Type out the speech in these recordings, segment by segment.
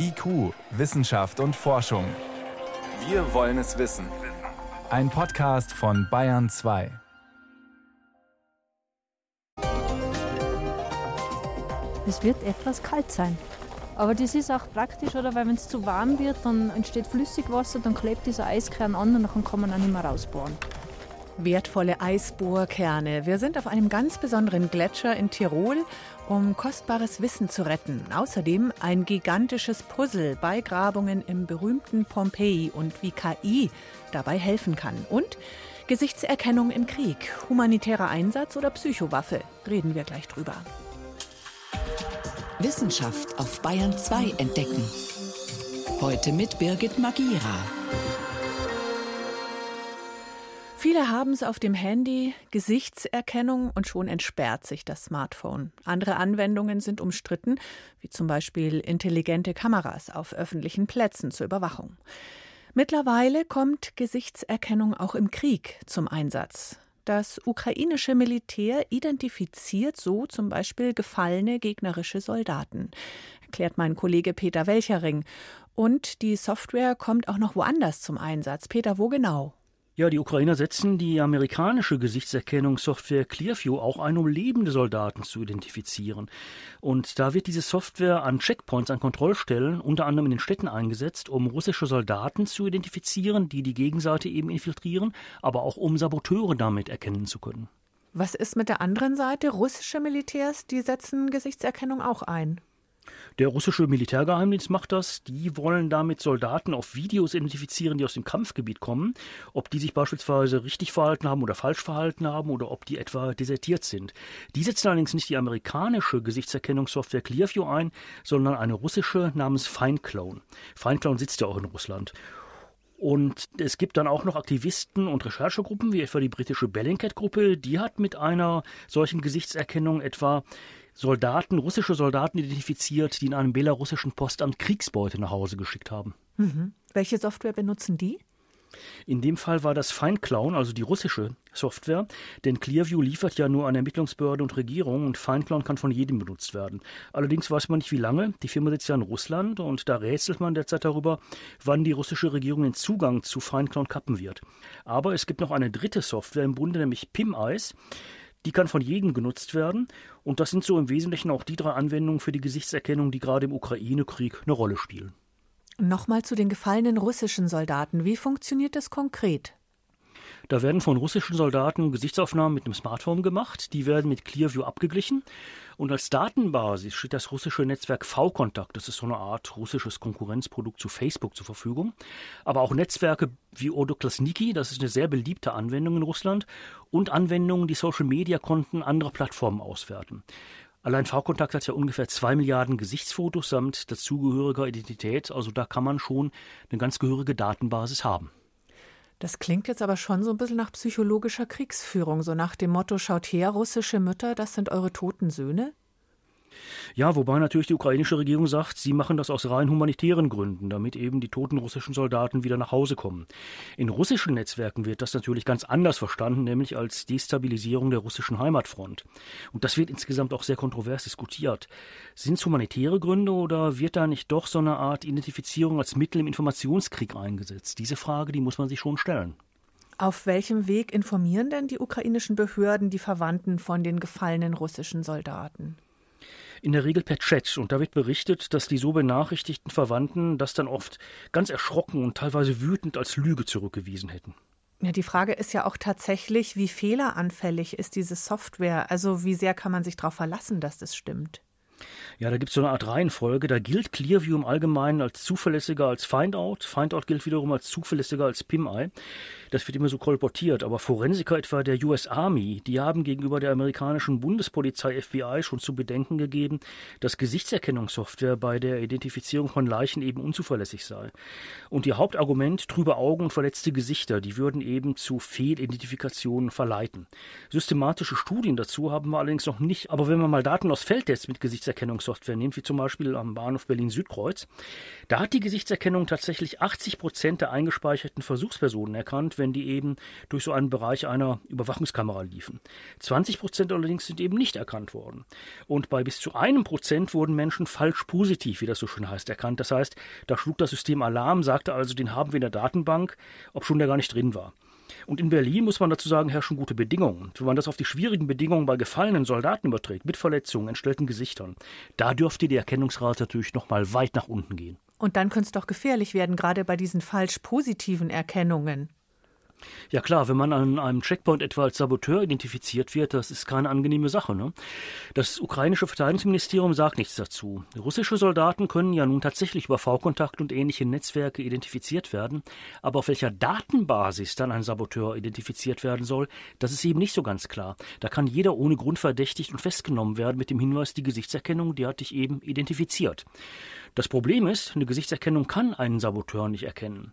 IQ, Wissenschaft und Forschung. Wir wollen es wissen. Ein Podcast von Bayern 2. Es wird etwas kalt sein. Aber das ist auch praktisch, oder? Weil wenn es zu warm wird, dann entsteht Flüssigwasser, dann klebt dieser Eiskern an und dann kann man auch nicht mehr rausbohren. Wertvolle Eisbohrkerne. Wir sind auf einem ganz besonderen Gletscher in Tirol, um kostbares Wissen zu retten. Außerdem ein gigantisches Puzzle bei Grabungen im berühmten Pompeji und wie KI dabei helfen kann. Und Gesichtserkennung im Krieg, humanitärer Einsatz oder Psychowaffe. Reden wir gleich drüber. Wissenschaft auf Bayern 2 entdecken. Heute mit Birgit Magira. Viele haben es auf dem Handy, Gesichtserkennung und schon entsperrt sich das Smartphone. Andere Anwendungen sind umstritten, wie zum Beispiel intelligente Kameras auf öffentlichen Plätzen zur Überwachung. Mittlerweile kommt Gesichtserkennung auch im Krieg zum Einsatz. Das ukrainische Militär identifiziert so zum Beispiel gefallene gegnerische Soldaten, erklärt mein Kollege Peter Welchering. Und die Software kommt auch noch woanders zum Einsatz. Peter, wo genau? Ja, die Ukrainer setzen die amerikanische Gesichtserkennungssoftware Clearview auch ein, um lebende Soldaten zu identifizieren. Und da wird diese Software an Checkpoints, an Kontrollstellen, unter anderem in den Städten eingesetzt, um russische Soldaten zu identifizieren, die die Gegenseite eben infiltrieren, aber auch um Saboteure damit erkennen zu können. Was ist mit der anderen Seite? Russische Militärs, die setzen Gesichtserkennung auch ein. Der russische Militärgeheimdienst macht das. Die wollen damit Soldaten auf Videos identifizieren, die aus dem Kampfgebiet kommen. Ob die sich beispielsweise richtig verhalten haben oder falsch verhalten haben oder ob die etwa desertiert sind. Die setzen allerdings nicht die amerikanische Gesichtserkennungssoftware Clearview ein, sondern eine russische namens FineClone. FineClone sitzt ja auch in Russland. Und es gibt dann auch noch Aktivisten und Recherchegruppen, wie etwa die britische Bellingcat-Gruppe. Die hat mit einer solchen Gesichtserkennung etwa Soldaten, russische Soldaten identifiziert, die in einem belarussischen Postamt Kriegsbeute nach Hause geschickt haben. Mhm. Welche Software benutzen die? In dem Fall war das FeindClown, also die russische Software, denn Clearview liefert ja nur an Ermittlungsbehörde und Regierung und FeindClown kann von jedem benutzt werden. Allerdings weiß man nicht, wie lange. Die Firma sitzt ja in Russland und da rätselt man derzeit darüber, wann die russische Regierung den Zugang zu FeindClown kappen wird. Aber es gibt noch eine dritte Software im Bunde, nämlich PimEyes. Die kann von jedem genutzt werden. Und das sind so im Wesentlichen auch die drei Anwendungen für die Gesichtserkennung, die gerade im Ukraine-Krieg eine Rolle spielen. Nochmal zu den gefallenen russischen Soldaten. Wie funktioniert das konkret? Da werden von russischen Soldaten Gesichtsaufnahmen mit einem Smartphone gemacht. Die werden mit Clearview abgeglichen. Und als Datenbasis steht das russische Netzwerk V-Kontakt. Das ist so eine Art russisches Konkurrenzprodukt zu Facebook zur Verfügung. Aber auch Netzwerke wie Odoklasniki, das ist eine sehr beliebte Anwendung in Russland. Und Anwendungen, die Social-Media-Konten anderer Plattformen auswerten. Allein V-Kontakt hat ja ungefähr zwei Milliarden Gesichtsfotos samt dazugehöriger Identität. Also da kann man schon eine ganz gehörige Datenbasis haben. Das klingt jetzt aber schon so ein bisschen nach psychologischer Kriegsführung, so nach dem Motto, schaut her, russische Mütter, das sind eure toten Söhne? Ja, wobei natürlich die ukrainische Regierung sagt, sie machen das aus rein humanitären Gründen, damit eben die toten russischen Soldaten wieder nach Hause kommen. In russischen Netzwerken wird das natürlich ganz anders verstanden, nämlich als Destabilisierung der russischen Heimatfront. Und das wird insgesamt auch sehr kontrovers diskutiert. Sind es humanitäre Gründe oder wird da nicht doch so eine Art Identifizierung als Mittel im Informationskrieg eingesetzt? Diese Frage, die muss man sich schon stellen. Auf welchem Weg informieren denn die ukrainischen Behörden die Verwandten von den gefallenen russischen Soldaten? In der Regel per Chat. Und da wird berichtet, dass die so benachrichtigten Verwandten das dann oft ganz erschrocken und teilweise wütend als Lüge zurückgewiesen hätten. Ja, die Frage ist ja auch tatsächlich, wie fehleranfällig ist diese Software? Also wie sehr kann man sich darauf verlassen, dass das stimmt? Ja, da gibt es so eine Art Reihenfolge. Da gilt Clearview im Allgemeinen als zuverlässiger als Findout. Findout gilt wiederum als zuverlässiger als PimEye. Das wird immer so kolportiert. Aber Forensiker etwa der US Army, die haben gegenüber der amerikanischen Bundespolizei FBI schon zu bedenken gegeben, dass Gesichtserkennungssoftware bei der Identifizierung von Leichen eben unzuverlässig sei. Und ihr Hauptargument, trübe Augen und verletzte Gesichter, die würden eben zu Fehlidentifikationen verleiten. Systematische Studien dazu haben wir allerdings noch nicht. Aber wenn man mal Daten aus Feldtests mit Gesichtserkennungssoftware Gesichtserkennungssoftware nimmt, wie zum Beispiel am Bahnhof Berlin-Südkreuz, da hat die Gesichtserkennung tatsächlich 80 Prozent der eingespeicherten Versuchspersonen erkannt, wenn die eben durch so einen Bereich einer Überwachungskamera liefen. 20 Prozent allerdings sind eben nicht erkannt worden. Und bei bis zu einem Prozent wurden Menschen falsch positiv, wie das so schön heißt, erkannt. Das heißt, da schlug das System Alarm, sagte also, den haben wir in der Datenbank, ob schon der gar nicht drin war. Und in Berlin muss man dazu sagen, herrschen gute Bedingungen. Wenn man das auf die schwierigen Bedingungen bei gefallenen Soldaten überträgt, mit Verletzungen, entstellten Gesichtern, da dürfte die Erkennungsrate natürlich noch mal weit nach unten gehen. Und dann könnte es doch gefährlich werden, gerade bei diesen falsch positiven Erkennungen. Ja klar, wenn man an einem Checkpoint etwa als Saboteur identifiziert wird, das ist keine angenehme Sache. Ne? Das ukrainische Verteidigungsministerium sagt nichts dazu. Russische Soldaten können ja nun tatsächlich über V-Kontakt und ähnliche Netzwerke identifiziert werden, aber auf welcher Datenbasis dann ein Saboteur identifiziert werden soll, das ist eben nicht so ganz klar. Da kann jeder ohne Grund verdächtigt und festgenommen werden mit dem Hinweis, die Gesichtserkennung, die hat dich eben identifiziert. Das Problem ist, eine Gesichtserkennung kann einen Saboteur nicht erkennen.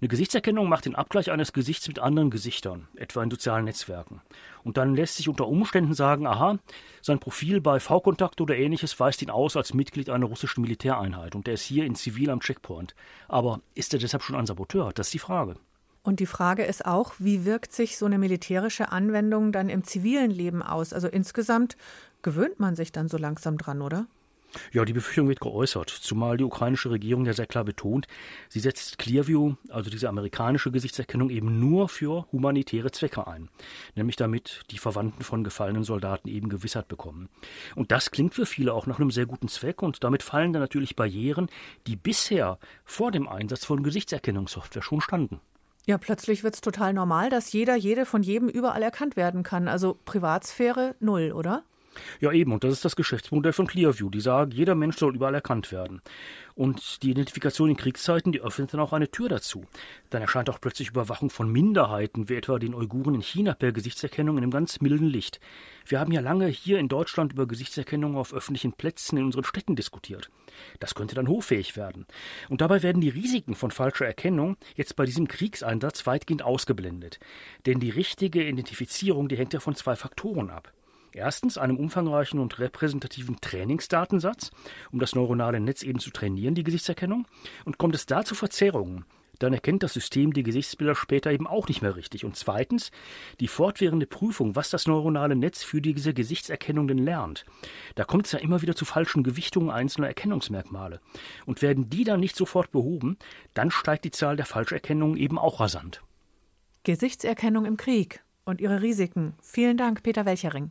Eine Gesichtserkennung macht den Abgleich eines Gesichts mit anderen Gesichtern, etwa in sozialen Netzwerken. Und dann lässt sich unter Umständen sagen, aha, sein Profil bei V-Kontakt oder ähnliches weist ihn aus als Mitglied einer russischen Militäreinheit und der ist hier in Zivil am Checkpoint. Aber ist er deshalb schon ein Saboteur? Das ist die Frage. Und die Frage ist auch, wie wirkt sich so eine militärische Anwendung dann im zivilen Leben aus? Also insgesamt gewöhnt man sich dann so langsam dran, oder? Ja, die Befürchtung wird geäußert, zumal die ukrainische Regierung ja sehr klar betont, sie setzt Clearview, also diese amerikanische Gesichtserkennung, eben nur für humanitäre Zwecke ein, nämlich damit die Verwandten von gefallenen Soldaten eben Gewissheit bekommen. Und das klingt für viele auch nach einem sehr guten Zweck und damit fallen dann natürlich Barrieren, die bisher vor dem Einsatz von Gesichtserkennungssoftware schon standen. Ja, plötzlich wird es total normal, dass jeder, jede von jedem überall erkannt werden kann. Also Privatsphäre null, oder? Ja, eben, und das ist das Geschäftsmodell von Clearview. Die sagen, jeder Mensch soll überall erkannt werden. Und die Identifikation in Kriegszeiten, die öffnet dann auch eine Tür dazu. Dann erscheint auch plötzlich Überwachung von Minderheiten, wie etwa den Uiguren in China per Gesichtserkennung in einem ganz milden Licht. Wir haben ja lange hier in Deutschland über Gesichtserkennung auf öffentlichen Plätzen in unseren Städten diskutiert. Das könnte dann hoffähig werden. Und dabei werden die Risiken von falscher Erkennung jetzt bei diesem Kriegseinsatz weitgehend ausgeblendet. Denn die richtige Identifizierung, die hängt ja von zwei Faktoren ab. Erstens einem umfangreichen und repräsentativen Trainingsdatensatz, um das neuronale Netz eben zu trainieren, die Gesichtserkennung. Und kommt es da zu Verzerrungen, dann erkennt das System die Gesichtsbilder später eben auch nicht mehr richtig. Und zweitens die fortwährende Prüfung, was das neuronale Netz für diese Gesichtserkennung denn lernt. Da kommt es ja immer wieder zu falschen Gewichtungen einzelner Erkennungsmerkmale. Und werden die dann nicht sofort behoben, dann steigt die Zahl der Falscherkennungen eben auch rasant. Gesichtserkennung im Krieg und ihre Risiken. Vielen Dank, Peter Welchering.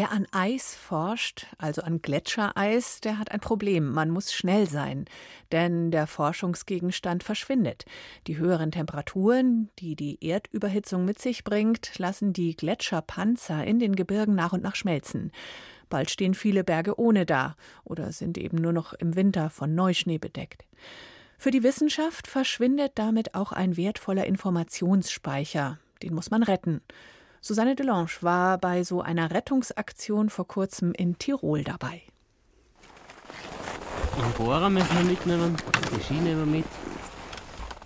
Wer an Eis forscht, also an Gletschereis, der hat ein Problem. Man muss schnell sein, denn der Forschungsgegenstand verschwindet. Die höheren Temperaturen, die die Erdüberhitzung mit sich bringt, lassen die Gletscherpanzer in den Gebirgen nach und nach schmelzen. Bald stehen viele Berge ohne da oder sind eben nur noch im Winter von Neuschnee bedeckt. Für die Wissenschaft verschwindet damit auch ein wertvoller Informationsspeicher. Den muss man retten. Susanne Delange war bei so einer Rettungsaktion vor kurzem in Tirol dabei. Den Bohrer müssen wir mitnehmen, die Schiene nehmen wir mit.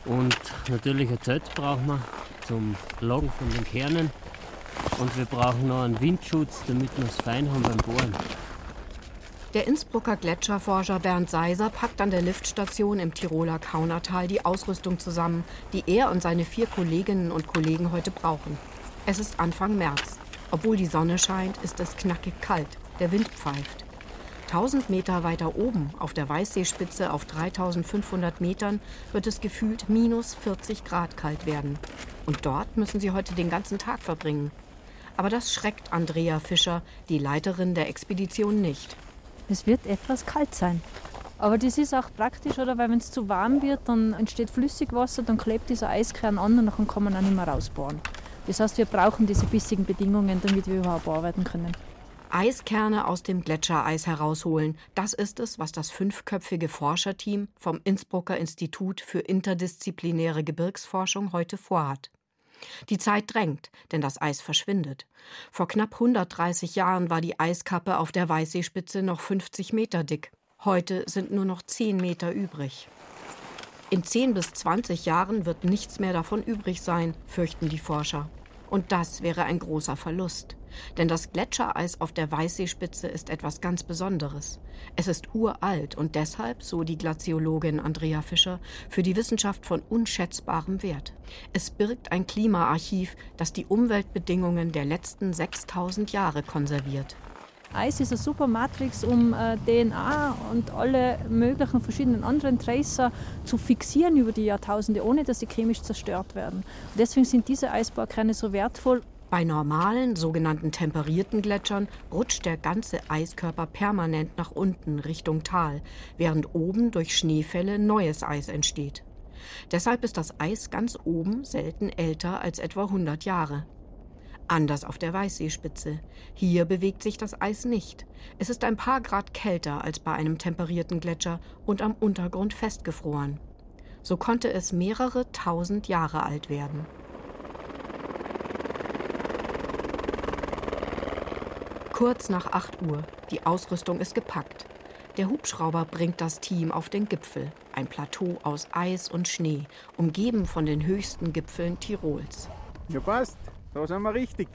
Und natürlich ein Zelt brauchen wir zum Loggen von den Kernen. Und wir brauchen noch einen Windschutz, damit wir es fein haben beim Bohren. Der Innsbrucker Gletscherforscher Bernd Seiser packt an der Liftstation im Tiroler Kaunertal die Ausrüstung zusammen, die er und seine vier Kolleginnen und Kollegen heute brauchen. Es ist Anfang März. Obwohl die Sonne scheint, ist es knackig kalt. Der Wind pfeift. 1000 Meter weiter oben, auf der Weißseespitze auf 3500 Metern, wird es gefühlt minus 40 Grad kalt werden. Und dort müssen sie heute den ganzen Tag verbringen. Aber das schreckt Andrea Fischer, die Leiterin der Expedition, nicht. Es wird etwas kalt sein. Aber das ist auch praktisch, oder? Weil wenn es zu warm wird, dann entsteht Flüssigwasser, dann klebt dieser Eiskern an und dann kann man auch nicht mehr rausbohren. Das heißt, wir brauchen diese bissigen Bedingungen, damit wir überhaupt arbeiten können. Eiskerne aus dem Gletschereis herausholen. Das ist es, was das fünfköpfige Forscherteam vom Innsbrucker Institut für interdisziplinäre Gebirgsforschung heute vorhat. Die Zeit drängt, denn das Eis verschwindet. Vor knapp 130 Jahren war die Eiskappe auf der Weißseespitze noch 50 Meter dick. Heute sind nur noch 10 Meter übrig. In 10 bis 20 Jahren wird nichts mehr davon übrig sein, fürchten die Forscher. Und das wäre ein großer Verlust. Denn das Gletschereis auf der Weißseespitze ist etwas ganz Besonderes. Es ist uralt und deshalb, so die Glaziologin Andrea Fischer, für die Wissenschaft von unschätzbarem Wert. Es birgt ein Klimaarchiv, das die Umweltbedingungen der letzten 6000 Jahre konserviert. Eis ist eine super Matrix, um äh, DNA und alle möglichen verschiedenen anderen Tracer zu fixieren über die Jahrtausende, ohne dass sie chemisch zerstört werden. Und deswegen sind diese Eisbohrkerne so wertvoll bei normalen, sogenannten temperierten Gletschern rutscht der ganze Eiskörper permanent nach unten Richtung Tal, während oben durch Schneefälle neues Eis entsteht. Deshalb ist das Eis ganz oben selten älter als etwa 100 Jahre. Anders auf der Weißseespitze. Hier bewegt sich das Eis nicht. Es ist ein paar Grad kälter als bei einem temperierten Gletscher und am Untergrund festgefroren. So konnte es mehrere tausend Jahre alt werden. Kurz nach 8 Uhr. Die Ausrüstung ist gepackt. Der Hubschrauber bringt das Team auf den Gipfel, ein Plateau aus Eis und Schnee, umgeben von den höchsten Gipfeln Tirols. Ja, passt. Da sind wir richtig.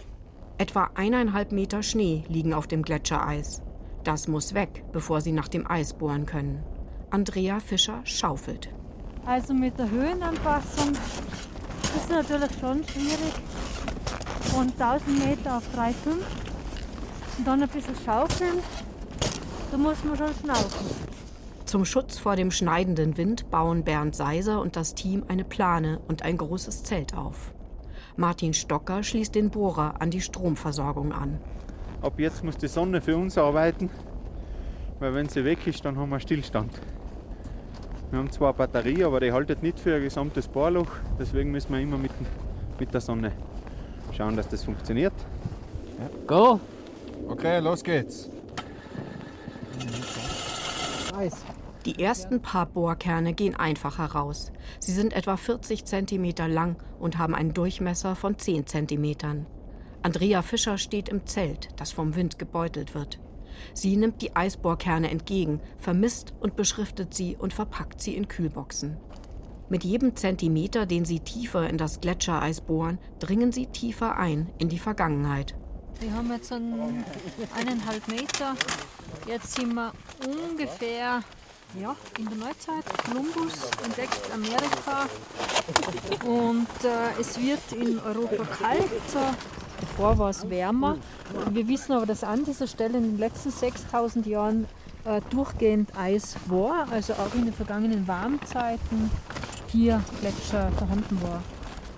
Etwa eineinhalb Meter Schnee liegen auf dem Gletschereis. Das muss weg, bevor sie nach dem Eis bohren können. Andrea Fischer schaufelt. Also mit der Höhenanpassung ist natürlich schon schwierig. Von 1000 Meter auf 3,5 und dann ein bisschen schaufeln. Da muss man schon schnaufen. Zum Schutz vor dem schneidenden Wind bauen Bernd Seiser und das Team eine Plane und ein großes Zelt auf. Martin Stocker schließt den Bohrer an die Stromversorgung an. Ab jetzt muss die Sonne für uns arbeiten, weil wenn sie weg ist, dann haben wir Stillstand. Wir haben zwar eine Batterie, aber die haltet nicht für ein gesamtes Bohrloch, deswegen müssen wir immer mit, mit der Sonne schauen, dass das funktioniert. Ja. Go! Okay, los geht's. Die ersten paar Bohrkerne gehen einfach heraus. Sie sind etwa 40 cm lang und haben einen Durchmesser von 10 cm. Andrea Fischer steht im Zelt, das vom Wind gebeutelt wird. Sie nimmt die Eisbohrkerne entgegen, vermisst und beschriftet sie und verpackt sie in Kühlboxen. Mit jedem Zentimeter, den sie tiefer in das Gletschereis bohren, dringen sie tiefer ein in die Vergangenheit. Wir haben jetzt einen, eineinhalb Meter. Jetzt sind wir ungefähr ja, in der Neuzeit. Kolumbus entdeckt Amerika. Und äh, es wird in Europa kalt. Davor war es wärmer. Wir wissen aber, dass an dieser Stelle in den letzten 6000 Jahren äh, durchgehend Eis war. Also auch in den vergangenen Warmzeiten hier Gletscher vorhanden war.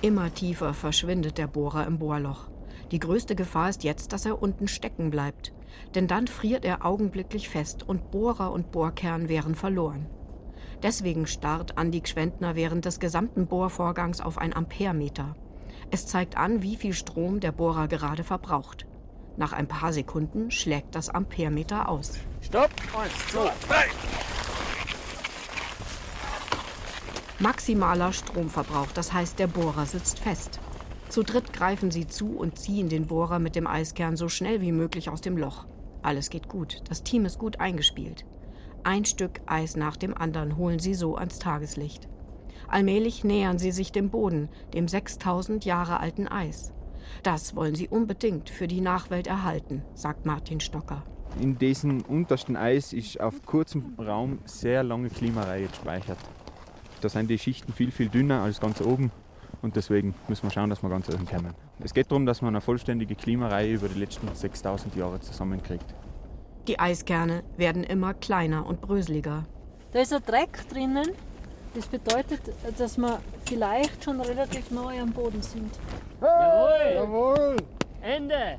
Immer tiefer verschwindet der Bohrer im Bohrloch. Die größte Gefahr ist jetzt, dass er unten stecken bleibt. Denn dann friert er augenblicklich fest und Bohrer und Bohrkern wären verloren. Deswegen starrt Andi Gschwendner während des gesamten Bohrvorgangs auf ein Amperemeter. Es zeigt an, wie viel Strom der Bohrer gerade verbraucht. Nach ein paar Sekunden schlägt das Amperemeter aus. Stopp! Eins, zwei, drei! Maximaler Stromverbrauch, das heißt, der Bohrer sitzt fest. Zu dritt greifen sie zu und ziehen den Bohrer mit dem Eiskern so schnell wie möglich aus dem Loch. Alles geht gut. Das Team ist gut eingespielt. Ein Stück Eis nach dem anderen holen sie so ans Tageslicht. Allmählich nähern sie sich dem Boden, dem 6000 Jahre alten Eis. Das wollen sie unbedingt für die Nachwelt erhalten, sagt Martin Stocker. In diesem untersten Eis ist auf kurzem Raum sehr lange Klimareihe gespeichert. Da sind die Schichten viel, viel dünner als ganz oben und deswegen müssen wir schauen, dass wir ganz oben kommen. Es geht darum, dass man eine vollständige Klimareihe über die letzten 6000 Jahre zusammenkriegt. Die Eiskerne werden immer kleiner und bröseliger. Da ist ein Dreck drinnen. Das bedeutet, dass wir vielleicht schon relativ neu am Boden sind. Jawohl! Jawohl! Ende!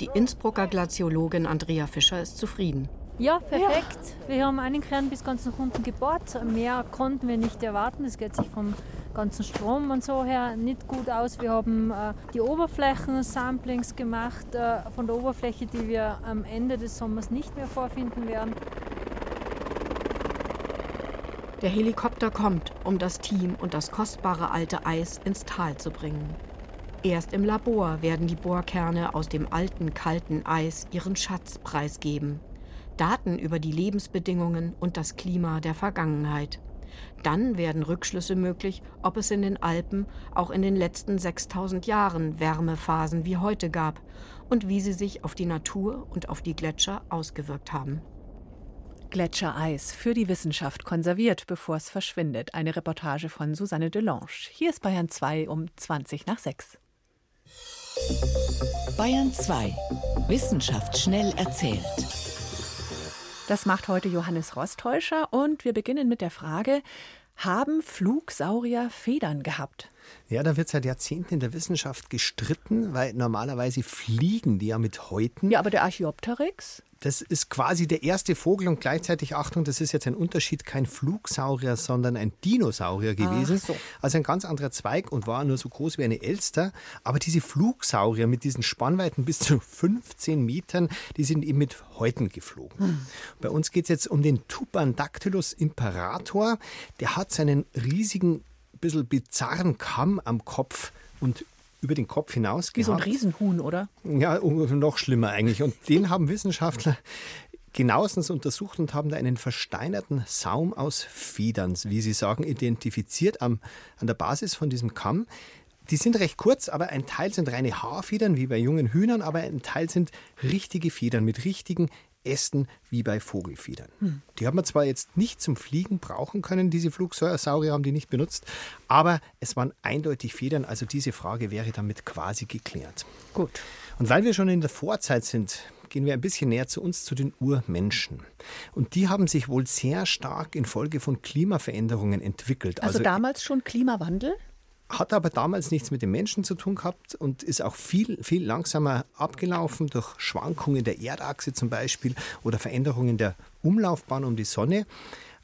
Die Innsbrucker Glaziologin Andrea Fischer ist zufrieden. Ja, perfekt. Ja. Wir haben einen Kern bis ganz nach unten gebohrt. Mehr konnten wir nicht erwarten. Das geht sich vom ganzen Strom und so her nicht gut aus. Wir haben äh, die Oberflächen-Samplings gemacht äh, von der Oberfläche, die wir am Ende des Sommers nicht mehr vorfinden werden. Der Helikopter kommt, um das Team und das kostbare alte Eis ins Tal zu bringen. Erst im Labor werden die Bohrkerne aus dem alten, kalten Eis ihren Schatz preisgeben. Daten über die Lebensbedingungen und das Klima der Vergangenheit. Dann werden Rückschlüsse möglich, ob es in den Alpen auch in den letzten 6000 Jahren Wärmephasen wie heute gab und wie sie sich auf die Natur und auf die Gletscher ausgewirkt haben. Gletschereis für die Wissenschaft konserviert, bevor es verschwindet. Eine Reportage von Susanne Delange. Hier ist Bayern 2 um 20 nach 6. Bayern 2. Wissenschaft schnell erzählt. Das macht heute Johannes Rostäuscher und wir beginnen mit der Frage, haben Flugsaurier Federn gehabt? Ja, da wird seit Jahrzehnten in der Wissenschaft gestritten, weil normalerweise fliegen die ja mit Häuten. Ja, aber der Archaeopteryx? Das ist quasi der erste Vogel und gleichzeitig, Achtung, das ist jetzt ein Unterschied, kein Flugsaurier, sondern ein Dinosaurier gewesen. So. Also ein ganz anderer Zweig und war nur so groß wie eine Elster. Aber diese Flugsaurier mit diesen Spannweiten bis zu 15 Metern, die sind eben mit Häuten geflogen. Hm. Bei uns geht es jetzt um den Tupandactylus imperator. Der hat seinen riesigen, bisschen bizarren Kamm am Kopf und über den Kopf hinaus Wie so ein Riesenhuhn, oder? Ja, noch schlimmer eigentlich. Und den haben Wissenschaftler genauestens untersucht und haben da einen versteinerten Saum aus Federn, wie sie sagen, identifiziert am, an der Basis von diesem Kamm. Die sind recht kurz, aber ein Teil sind reine Haarfedern, wie bei jungen Hühnern, aber ein Teil sind richtige Federn mit richtigen Ästen wie bei Vogelfedern. Hm. Die haben wir zwar jetzt nicht zum Fliegen brauchen können, diese Flugsaurier haben die nicht benutzt, aber es waren eindeutig Federn, also diese Frage wäre damit quasi geklärt. Gut. Und weil wir schon in der Vorzeit sind, gehen wir ein bisschen näher zu uns, zu den Urmenschen. Und die haben sich wohl sehr stark infolge von Klimaveränderungen entwickelt. Also, also damals schon Klimawandel? Hat aber damals nichts mit den Menschen zu tun gehabt und ist auch viel, viel langsamer abgelaufen durch Schwankungen der Erdachse zum Beispiel oder Veränderungen der Umlaufbahn um die Sonne.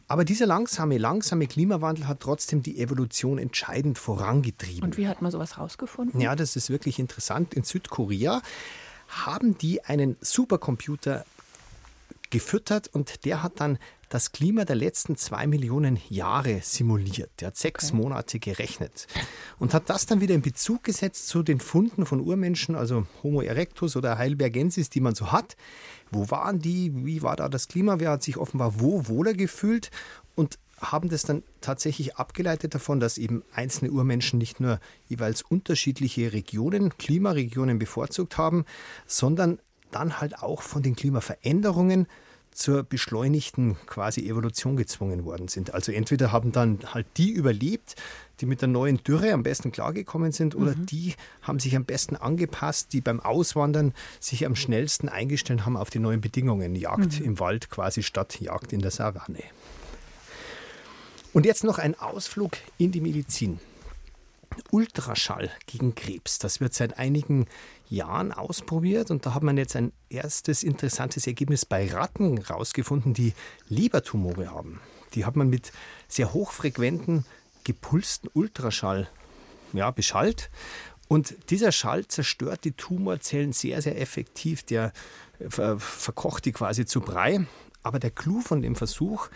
Aber dieser langsame, langsame Klimawandel hat trotzdem die Evolution entscheidend vorangetrieben. Und wie hat man sowas rausgefunden? Ja, das ist wirklich interessant. In Südkorea haben die einen Supercomputer gefüttert und der hat dann das Klima der letzten zwei Millionen Jahre simuliert. Der hat sechs okay. Monate gerechnet und hat das dann wieder in Bezug gesetzt zu den Funden von Urmenschen, also Homo erectus oder Heidelbergensis, die man so hat. Wo waren die? Wie war da das Klima? Wer hat sich offenbar wo wohler gefühlt? Und haben das dann tatsächlich abgeleitet davon, dass eben einzelne Urmenschen nicht nur jeweils unterschiedliche Regionen, Klimaregionen bevorzugt haben, sondern dann halt auch von den Klimaveränderungen zur beschleunigten quasi Evolution gezwungen worden sind. Also entweder haben dann halt die überlebt, die mit der neuen Dürre am besten klargekommen sind, oder mhm. die haben sich am besten angepasst, die beim Auswandern sich am schnellsten eingestellt haben auf die neuen Bedingungen. Jagd mhm. im Wald quasi statt Jagd in der Savanne. Und jetzt noch ein Ausflug in die Medizin. Ultraschall gegen Krebs. Das wird seit einigen Jahren ausprobiert und da hat man jetzt ein erstes interessantes Ergebnis bei Ratten rausgefunden, die Lebertumore haben. Die hat man mit sehr hochfrequenten gepulsten Ultraschall ja, beschallt und dieser Schall zerstört die Tumorzellen sehr, sehr effektiv. Der ver verkocht die quasi zu Brei. Aber der Clou von dem Versuch,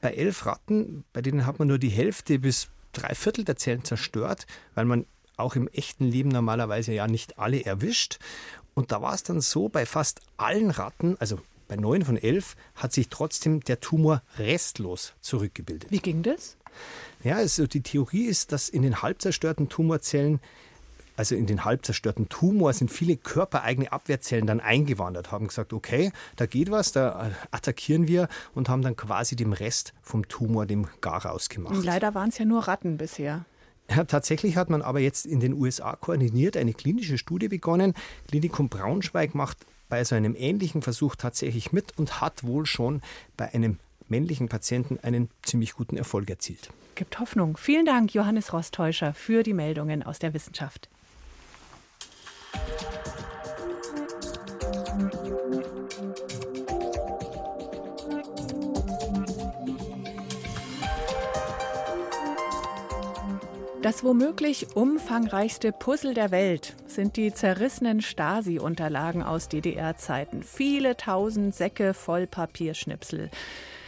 bei elf Ratten, bei denen hat man nur die Hälfte bis drei Viertel der Zellen zerstört, weil man auch im echten Leben normalerweise ja nicht alle erwischt. Und da war es dann so, bei fast allen Ratten, also bei neun von elf, hat sich trotzdem der Tumor restlos zurückgebildet. Wie ging das? Ja, also die Theorie ist, dass in den halb zerstörten Tumorzellen also in den halb zerstörten Tumor sind viele körpereigene Abwehrzellen dann eingewandert, haben gesagt, okay, da geht was, da attackieren wir und haben dann quasi dem Rest vom Tumor dem Garaus gemacht. Leider waren es ja nur Ratten bisher. Ja, tatsächlich hat man aber jetzt in den USA koordiniert eine klinische Studie begonnen. Klinikum Braunschweig macht bei so einem ähnlichen Versuch tatsächlich mit und hat wohl schon bei einem männlichen Patienten einen ziemlich guten Erfolg erzielt. Gibt Hoffnung. Vielen Dank, Johannes Rostäuscher, für die Meldungen aus der Wissenschaft. Das womöglich umfangreichste Puzzle der Welt sind die zerrissenen Stasi-Unterlagen aus DDR-Zeiten. Viele tausend Säcke voll Papierschnipsel.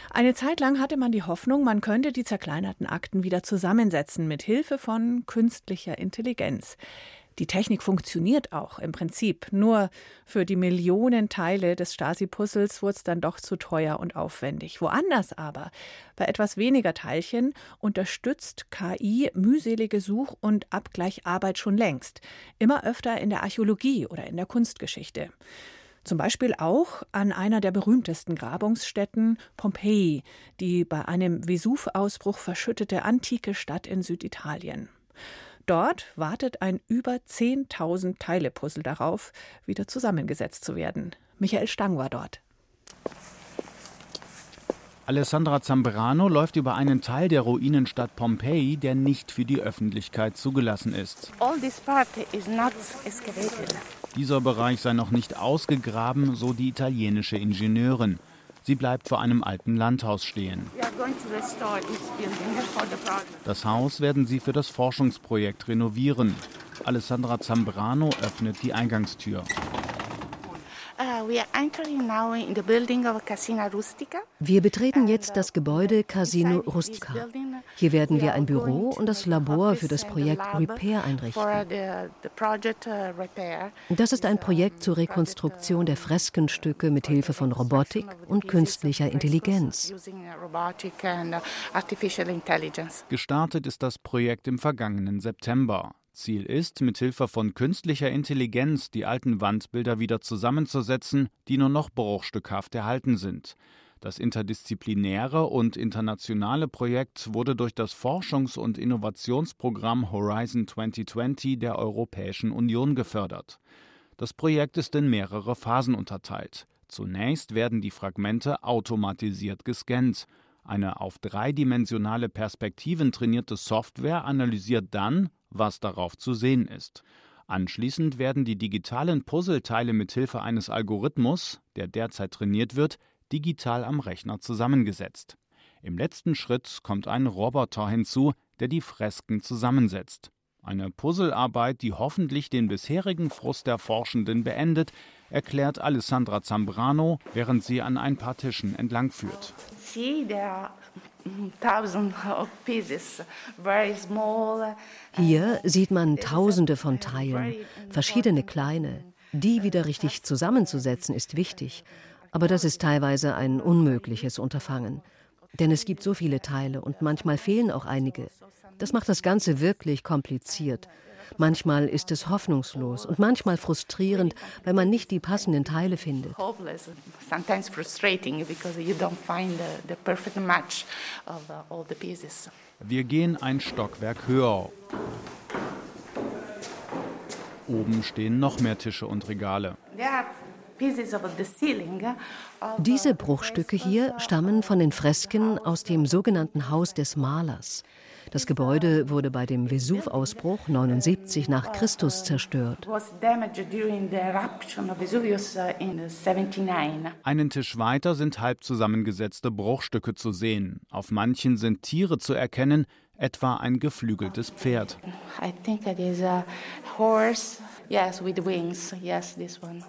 Eine Zeit lang hatte man die Hoffnung, man könnte die zerkleinerten Akten wieder zusammensetzen mit Hilfe von künstlicher Intelligenz. Die Technik funktioniert auch im Prinzip. Nur für die Millionen Teile des Stasi-Puzzles wurde es dann doch zu teuer und aufwendig. Woanders aber, bei etwas weniger Teilchen, unterstützt KI mühselige Such- und Abgleicharbeit schon längst. Immer öfter in der Archäologie oder in der Kunstgeschichte. Zum Beispiel auch an einer der berühmtesten Grabungsstätten Pompeji, die bei einem Vesuv-Ausbruch verschüttete antike Stadt in Süditalien. Dort wartet ein über 10.000 Teile-Puzzle darauf, wieder zusammengesetzt zu werden. Michael Stang war dort. Alessandra Zambrano läuft über einen Teil der Ruinenstadt Pompeji, der nicht für die Öffentlichkeit zugelassen ist. Dieser Bereich sei noch nicht ausgegraben, so die italienische Ingenieurin. Sie bleibt vor einem alten Landhaus stehen. Das Haus werden sie für das Forschungsprojekt renovieren. Alessandra Zambrano öffnet die Eingangstür. Wir betreten jetzt das Gebäude Casino Rustica. Hier werden wir ein Büro und das Labor für das Projekt Repair einrichten. Uh, das ist ein Projekt zur Rekonstruktion der Freskenstücke mit Hilfe von Robotik und künstlicher Intelligenz. Gestartet ist das Projekt im vergangenen September. Ziel ist, mithilfe von künstlicher Intelligenz die alten Wandbilder wieder zusammenzusetzen, die nur noch bruchstückhaft erhalten sind. Das interdisziplinäre und internationale Projekt wurde durch das Forschungs- und Innovationsprogramm Horizon 2020 der Europäischen Union gefördert. Das Projekt ist in mehrere Phasen unterteilt. Zunächst werden die Fragmente automatisiert gescannt. Eine auf dreidimensionale Perspektiven trainierte Software analysiert dann, was darauf zu sehen ist. Anschließend werden die digitalen Puzzleteile mithilfe eines Algorithmus, der derzeit trainiert wird, digital am Rechner zusammengesetzt. Im letzten Schritt kommt ein Roboter hinzu, der die Fresken zusammensetzt. Eine Puzzlearbeit, die hoffentlich den bisherigen Frust der Forschenden beendet, erklärt Alessandra Zambrano, während sie an ein paar Tischen entlangführt. Hier sieht man Tausende von Teilen, verschiedene kleine. Die wieder richtig zusammenzusetzen ist wichtig, aber das ist teilweise ein unmögliches Unterfangen. Denn es gibt so viele Teile und manchmal fehlen auch einige. Das macht das Ganze wirklich kompliziert. Manchmal ist es hoffnungslos und manchmal frustrierend, weil man nicht die passenden Teile findet. Uh, Wir gehen ein Stockwerk höher. Oben stehen noch mehr Tische und Regale. Diese Bruchstücke hier stammen von den Fresken aus dem sogenannten Haus des Malers. Das Gebäude wurde bei dem Vesuv-Ausbruch 79 nach Christus zerstört. Einen Tisch weiter sind halb zusammengesetzte Bruchstücke zu sehen. Auf manchen sind Tiere zu erkennen, etwa ein geflügeltes Pferd. I think it is a horse. Yes, with wings. Yes, this one.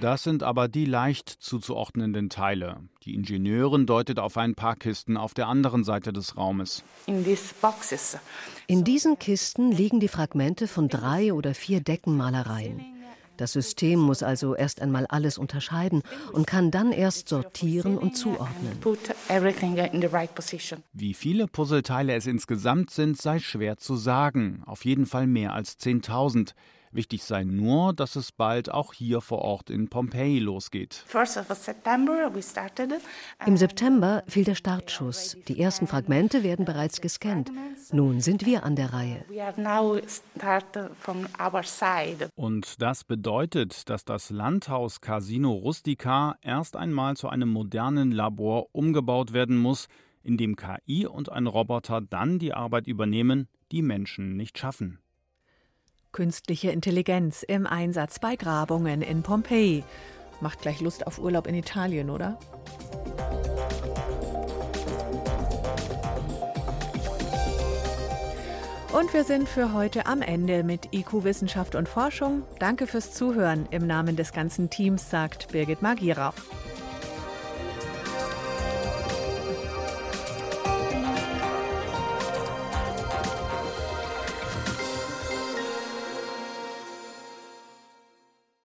Das sind aber die leicht zuzuordnenden Teile. Die Ingenieurin deutet auf ein paar Kisten auf der anderen Seite des Raumes. In diesen Kisten liegen die Fragmente von drei oder vier Deckenmalereien. Das System muss also erst einmal alles unterscheiden und kann dann erst sortieren und zuordnen. Wie viele Puzzleteile es insgesamt sind, sei schwer zu sagen. Auf jeden Fall mehr als 10.000. Wichtig sei nur, dass es bald auch hier vor Ort in Pompeji losgeht. Im September fiel der Startschuss. Die ersten Fragmente werden bereits gescannt. Nun sind wir an der Reihe. Und das bedeutet, dass das Landhaus Casino Rustica erst einmal zu einem modernen Labor umgebaut werden muss, in dem KI und ein Roboter dann die Arbeit übernehmen, die Menschen nicht schaffen. Künstliche Intelligenz im Einsatz bei Grabungen in Pompeji. Macht gleich Lust auf Urlaub in Italien, oder? Und wir sind für heute am Ende mit IQ Wissenschaft und Forschung. Danke fürs Zuhören. Im Namen des ganzen Teams sagt Birgit Magira.